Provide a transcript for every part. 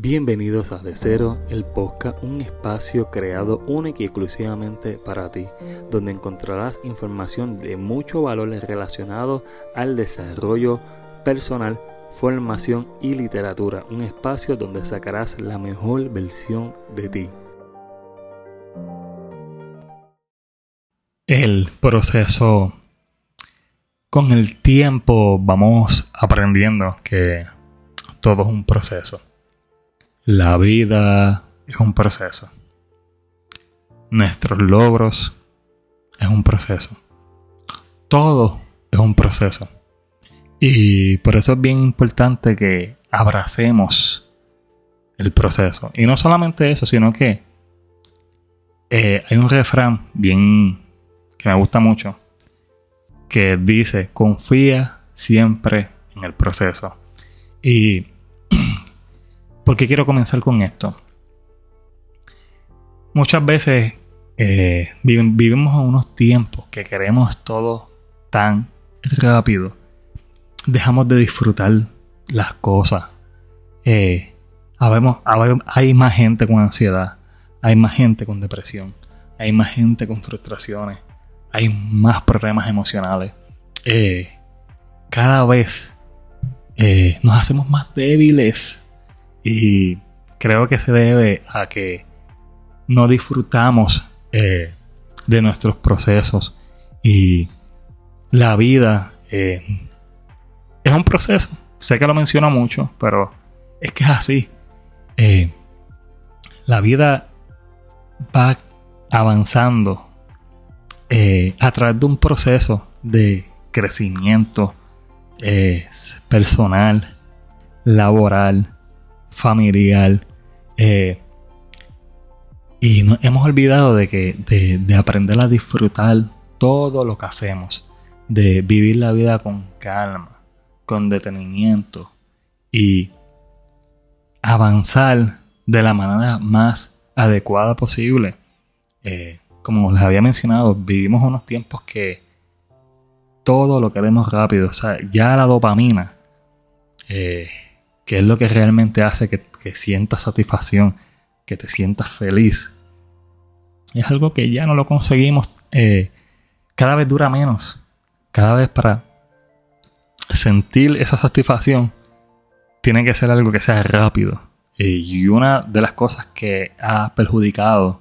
Bienvenidos a De Cero, el podcast, un espacio creado único y exclusivamente para ti, donde encontrarás información de mucho valor relacionado al desarrollo personal, formación y literatura, un espacio donde sacarás la mejor versión de ti. El proceso. Con el tiempo vamos aprendiendo que todo es un proceso la vida es un proceso. Nuestros logros es un proceso. Todo es un proceso. Y por eso es bien importante que abracemos el proceso. Y no solamente eso, sino que eh, hay un refrán bien que me gusta mucho que dice, confía siempre en el proceso. Y ¿Por qué quiero comenzar con esto? Muchas veces eh, vivimos en unos tiempos que queremos todo tan rápido. Dejamos de disfrutar las cosas. Eh, hay más gente con ansiedad. Hay más gente con depresión. Hay más gente con frustraciones. Hay más problemas emocionales. Eh, cada vez nos hacemos más débiles y creo que se debe a que no disfrutamos eh, de nuestros procesos. Y la vida eh, es un proceso. Sé que lo menciono mucho, pero es que es así. Eh, la vida va avanzando a través de un proceso de crecimiento personal, laboral, familiar. Eh, y hemos olvidado de, que, de, aprender a disfrutar todo lo que hacemos. De vivir la vida con calma, con detenimiento y avanzar de la manera más adecuada posible. Eh, como les había mencionado, vivimos unos tiempos que todo lo queremos rápido. O sea, ya la dopamina eh, que es lo que realmente hace que, sientas satisfacción, que te sientas feliz. Es algo que ya no lo conseguimos, eh, cada vez dura menos, cada vez para sentir esa satisfacción tiene que ser algo que sea rápido. y una de las cosas que ha perjudicado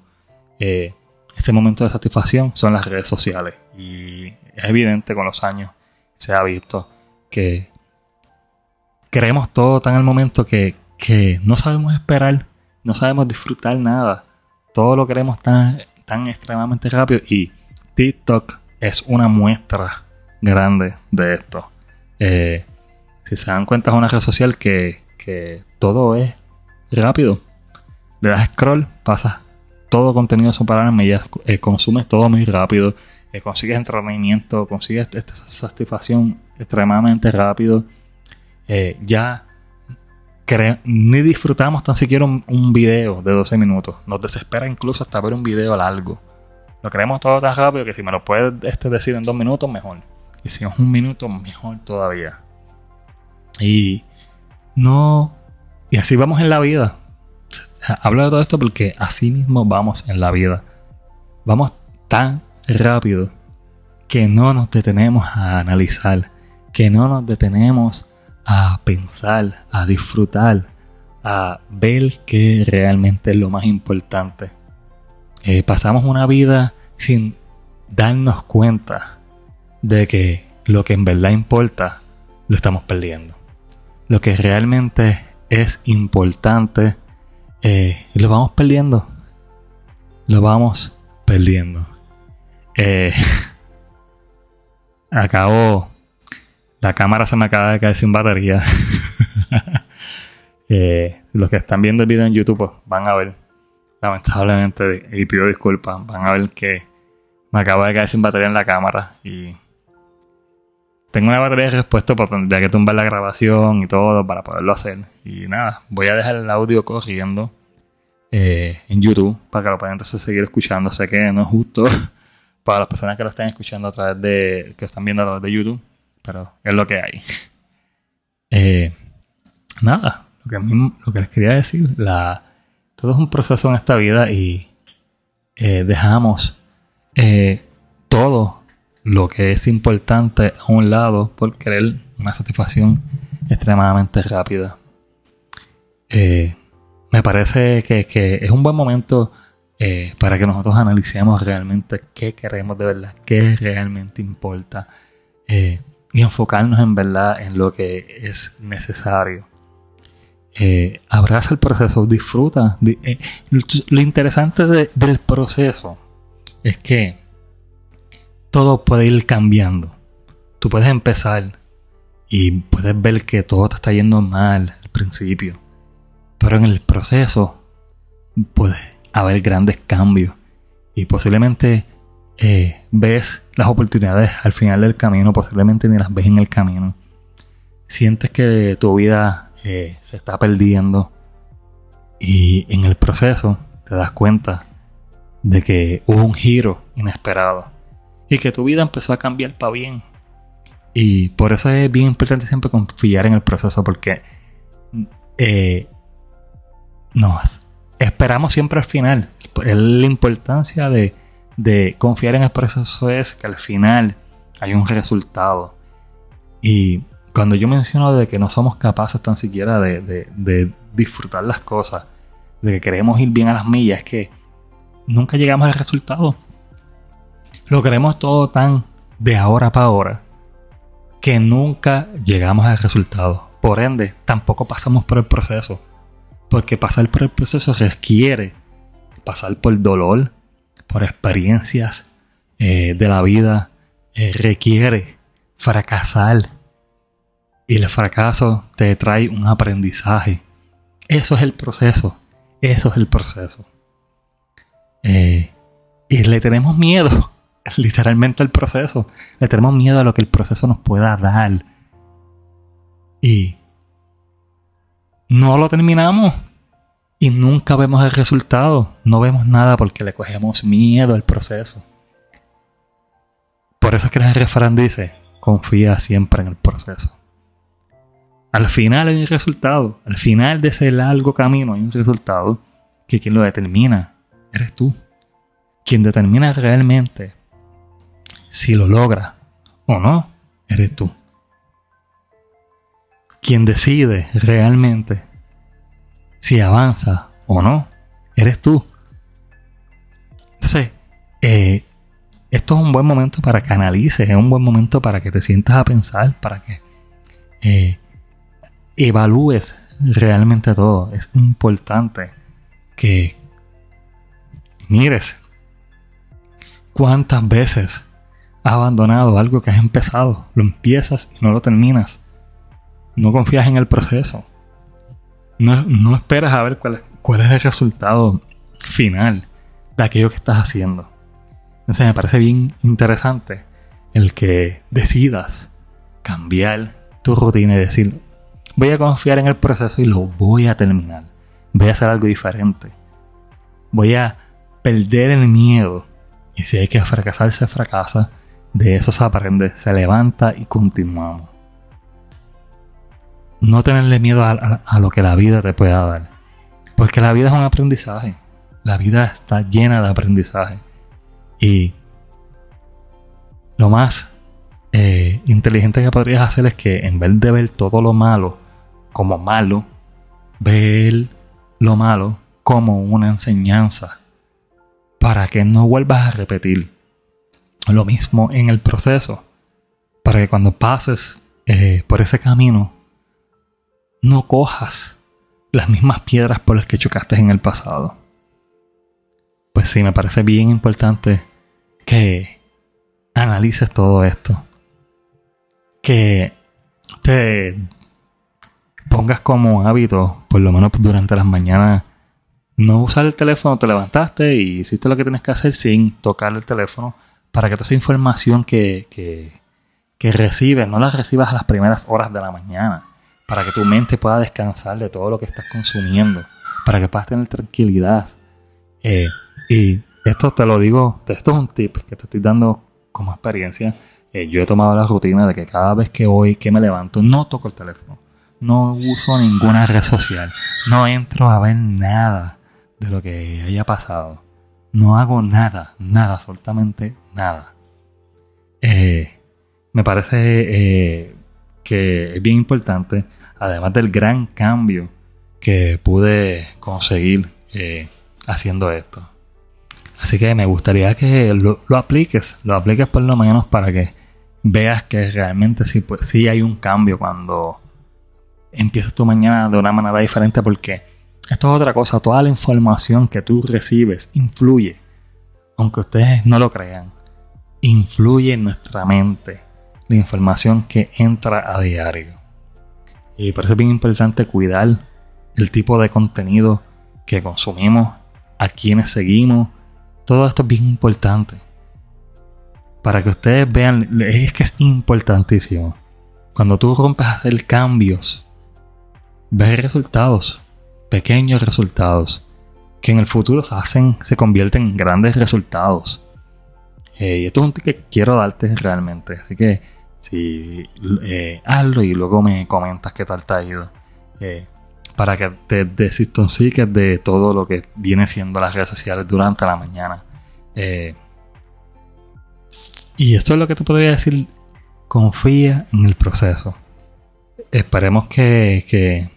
eh, ese momento de satisfacción son las redes sociales. Y es evidente con los años, se ha visto que queremos todo tan al momento que, no sabemos esperar, no sabemos disfrutar nada. Todo lo queremos tan, tan extremadamente rápido y TikTok es una muestra grande de esto. Eh, si se dan cuenta es una red social que, todo es rápido. Le das scroll, pasas todo contenido separado en medidas, eh, consumes todo muy rápido, eh, consigues entretenimiento, consigues esta satisfacción extremadamente rápido. Eh, ya ni disfrutamos tan siquiera un, video de 12 minutos. Nos desespera incluso hasta ver un video largo. Lo queremos todo tan rápido que si me lo puedes este, decir en dos minutos, mejor. Y si es un minuto, mejor todavía. Y no. Y así vamos en la vida. Hablo de todo esto porque así mismo vamos en la vida. Vamos tan rápido que no nos detenemos a analizar, que no nos detenemos a pensar, a disfrutar, a ver qué realmente es lo más importante. Eh, pasamos una vida sin darnos cuenta de que lo que en verdad importa lo estamos perdiendo. Lo que realmente es importante eh, lo vamos perdiendo. Lo vamos perdiendo. Eh, acabo la cámara se me acaba de caer sin batería. Eh, los que están viendo el video en YouTube pues, van a ver, lamentablemente, y pido disculpas, van a ver que me acaba de caer sin batería en la cámara y tengo una batería de respuesta para tendría que tumbar la grabación y todo para poderlo hacer. Y nada, voy a dejar el audio corriendo eh, en YouTube para que lo puedan entonces seguir escuchando. Sé que no es justo para las personas que lo están escuchando a través de, que están viendo a través de YouTube pero es lo que hay. Eh, nada, lo que, les quería decir, la, todo es un proceso en esta vida y eh, dejamos eh, todo lo que es importante a un lado por querer una satisfacción extremadamente rápida. Eh, me parece que, es un buen momento para que nosotros analicemos realmente qué queremos de verdad, qué realmente importa y enfocarnos en verdad en lo que es necesario. Eh, abraza el proceso, disfruta. Eh, lo interesante del proceso es que todo puede ir cambiando. Tú puedes empezar y puedes ver que todo te está yendo mal al principio. Pero en el proceso puede haber grandes cambios. Y posiblemente eh, ves las oportunidades al final del camino, posiblemente ni las ves en el camino. Sientes que tu vida eh, se está perdiendo y en el proceso te das cuenta de que hubo un giro inesperado y que tu vida empezó a cambiar para bien. Y por eso es bien importante siempre confiar en el proceso porque eh, nos esperamos siempre al final. La importancia de de confiar en el proceso es que al final hay un resultado. Y cuando yo menciono de que no somos capaces tan siquiera de, disfrutar las cosas, de que queremos ir bien a las millas, es que nunca llegamos al resultado. Lo queremos todo tan de ahora para ahora que nunca llegamos al resultado. Por ende, tampoco pasamos por el proceso. Porque pasar por el proceso requiere pasar por dolor, por experiencias eh, de la vida, eh, requiere fracasar. Y el fracaso te trae un aprendizaje. Eso es el proceso. Eso es el proceso. Eh, y le tenemos miedo, literalmente al proceso. Le tenemos miedo a lo que el proceso nos pueda dar. Y no lo terminamos y nunca vemos el resultado. No vemos nada porque le cogemos miedo al proceso. Por eso es que el refrán dice, confía siempre en el proceso. Al final hay un resultado. Al final de ese largo camino hay un resultado que quien lo determina eres tú. Quien determina realmente si lo logra o no, eres tú. Quien decide realmente si avanza o no, eres tú. Entonces, eh, esto es un buen momento para que analices, es un buen momento para que te sientas a pensar, para que eh, evalúes realmente todo. Es importante que mires cuántas veces has abandonado algo que has empezado, lo empiezas y no lo terminas. No confías en el proceso. No, esperas a ver cuál, cuál es el resultado final de aquello que estás haciendo. Entonces me parece bien interesante el que decidas cambiar tu rutina y decir, voy a confiar en el proceso y lo voy a terminar. Voy a hacer algo diferente. Voy a perder el miedo. Y si hay que fracasar, se fracasa. De eso se aprende, se levanta y continuamos no tenerle miedo a, lo que la vida te pueda dar. Porque la vida es un aprendizaje. La vida está llena de aprendizaje. Y lo más eh, inteligente que podrías hacer es que en vez de ver todo lo malo como malo, ver lo malo como una enseñanza para que no vuelvas a repetir lo mismo en el proceso. Para que cuando pases eh, por ese camino no cojas las mismas piedras por las que chocaste en el pasado. Pues sí, me parece bien importante que analices todo esto. Que te pongas como hábito, por lo menos durante las mañanas, no usar el teléfono, te levantaste y hiciste lo que tienes que hacer sin tocar el teléfono para que toda esa información que, que, que recibes no la recibas a las primeras horas de la mañana para que tu mente pueda descansar de todo lo que estás consumiendo, para que puedas tener tranquilidad. Eh, y esto te lo digo, esto es un tip que te estoy dando como experiencia. Eh, yo he tomado la rutina de que cada vez que voy, que me levanto, no toco el teléfono. no uso ninguna red social. No entro a ver nada de lo que haya pasado. No hago nada, nada, absolutamente nada. Eh, me parece que es bien importante, además del gran cambio que pude conseguir eh, haciendo esto. Así que me gustaría que lo, apliques, lo apliques por lo menos para que veas que realmente sí, pues, sí hay un cambio cuando empiezas tu mañana de una manera diferente porque esto es otra cosa, toda la información que tú recibes influye, aunque ustedes no lo crean, influye en nuestra mente la información que entra a diario. Y por eso es bien importante cuidar el tipo de contenido que consumimos, a quienes seguimos. Todo esto es bien importante. Para que ustedes vean, es que es importantísimo. Cuando tú rompes a hacer cambios, ves resultados, pequeños resultados, que en el futuro se hacen, se convierten en grandes resultados. Eh, y esto es un tip que quiero darte realmente. Así que si eh, hazlo y luego me comentas qué tal te ha ido. Eh, para que te desintoxiques de todo lo que viene siendo las redes sociales durante la mañana. Eh, y esto es lo que te podría decir. Confía en el proceso. Esperemos que,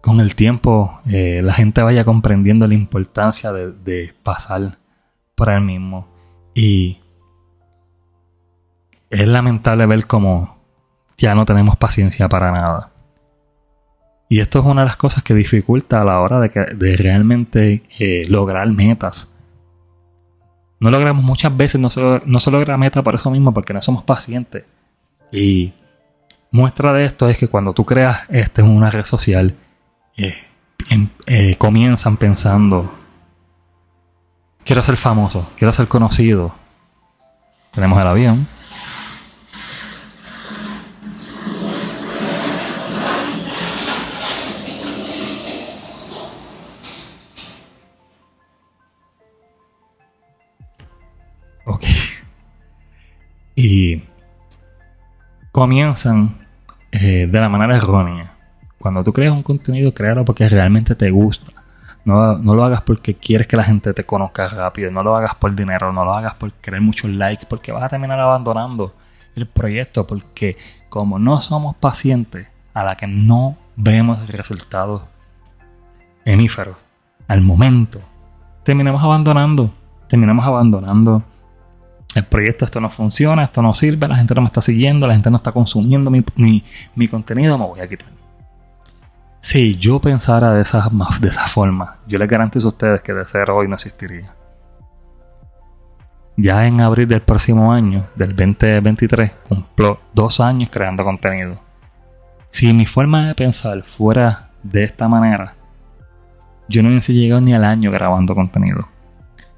con el tiempo la gente vaya comprendiendo la importancia de, de pasar por el mismo. Y es lamentable ver cómo ya no tenemos paciencia para nada. Y esto es una de las cosas que dificulta a la hora de, realmente eh, lograr metas. No logramos muchas veces, no se, no logra meta por eso mismo, porque no somos pacientes. Y muestra de esto es que cuando tú creas este una red social, eh, em, eh, comienzan pensando, quiero ser famoso, quiero ser conocido. Tenemos el avión, comienzan eh, de la manera errónea. Cuando tú creas un contenido, créalo porque realmente te gusta. No, lo hagas porque quieres que la gente te conozca rápido. No lo hagas por dinero. No lo hagas por querer muchos likes. Porque vas a terminar abandonando el proyecto. Porque como no somos pacientes, a la que no vemos resultados hemíferos al momento, terminamos abandonando. Terminamos abandonando el proyecto, esto no funciona, esto no sirve, la gente no me está siguiendo, la gente no está consumiendo mi, contenido, me voy a quitar. Si yo pensara de esa, de esa forma, yo les garantizo a ustedes que de cero hoy no existiría. Ya en abril del próximo año, del 2023, cumplo dos años creando contenido. Si mi forma de pensar fuera de esta manera, yo no hubiese llegado ni al año grabando contenido.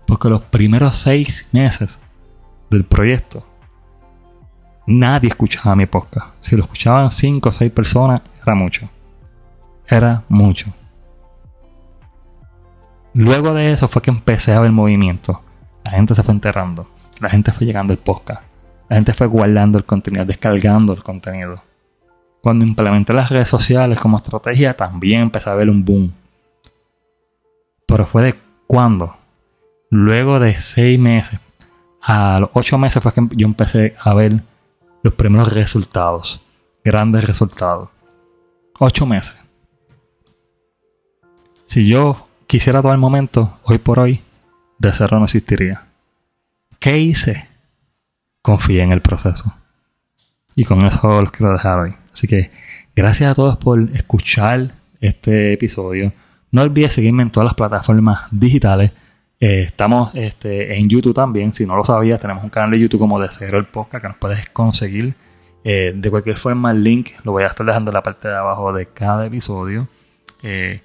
Porque los primeros seis meses del proyecto, nadie escuchaba mi podcast. Si lo escuchaban cinco o seis personas, era mucho. Era mucho. Luego de eso fue que empecé a ver movimiento. La gente se fue enterrando. La gente fue llegando al podcast. La gente fue guardando el contenido, descargando el contenido. Cuando implementé las redes sociales como estrategia, también empecé a ver un boom. Pero fue de cuando. Luego de seis meses, a los ocho meses fue que yo empecé a ver los primeros resultados, grandes resultados. Ocho meses. Si yo quisiera todo el momento, hoy por hoy, de cero no existiría. ¿Qué hice? Confié en el proceso. Y con eso los quiero dejar hoy. Así que gracias a todos por escuchar este episodio. No olvides seguirme en todas las plataformas digitales eh, estamos este, en YouTube también. Si no lo sabías, tenemos un canal de YouTube como de el Podcast que nos puedes conseguir. Eh, de cualquier forma, el link lo voy a estar dejando en la parte de abajo de cada episodio. Eh,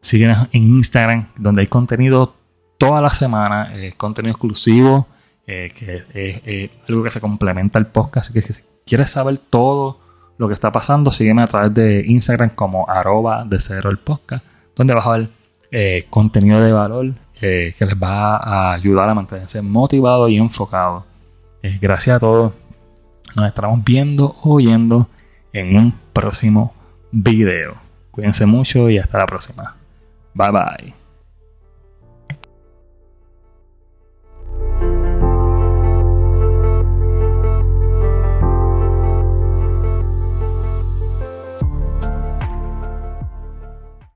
síguenos en Instagram, donde hay contenido toda la semana, contenido exclusivo, que es algo que se complementa al podcast. Así que si quieres saber todo lo que está pasando, sígueme a través de Instagram como arroba de cero el podcast, donde vas a ver contenido de valor eh, que les va a ayudar a mantenerse motivados y enfocados. Eh, gracias a todos. Nos estamos viendo, oyendo en un próximo video. Cuídense mucho y hasta la próxima. Bye bye.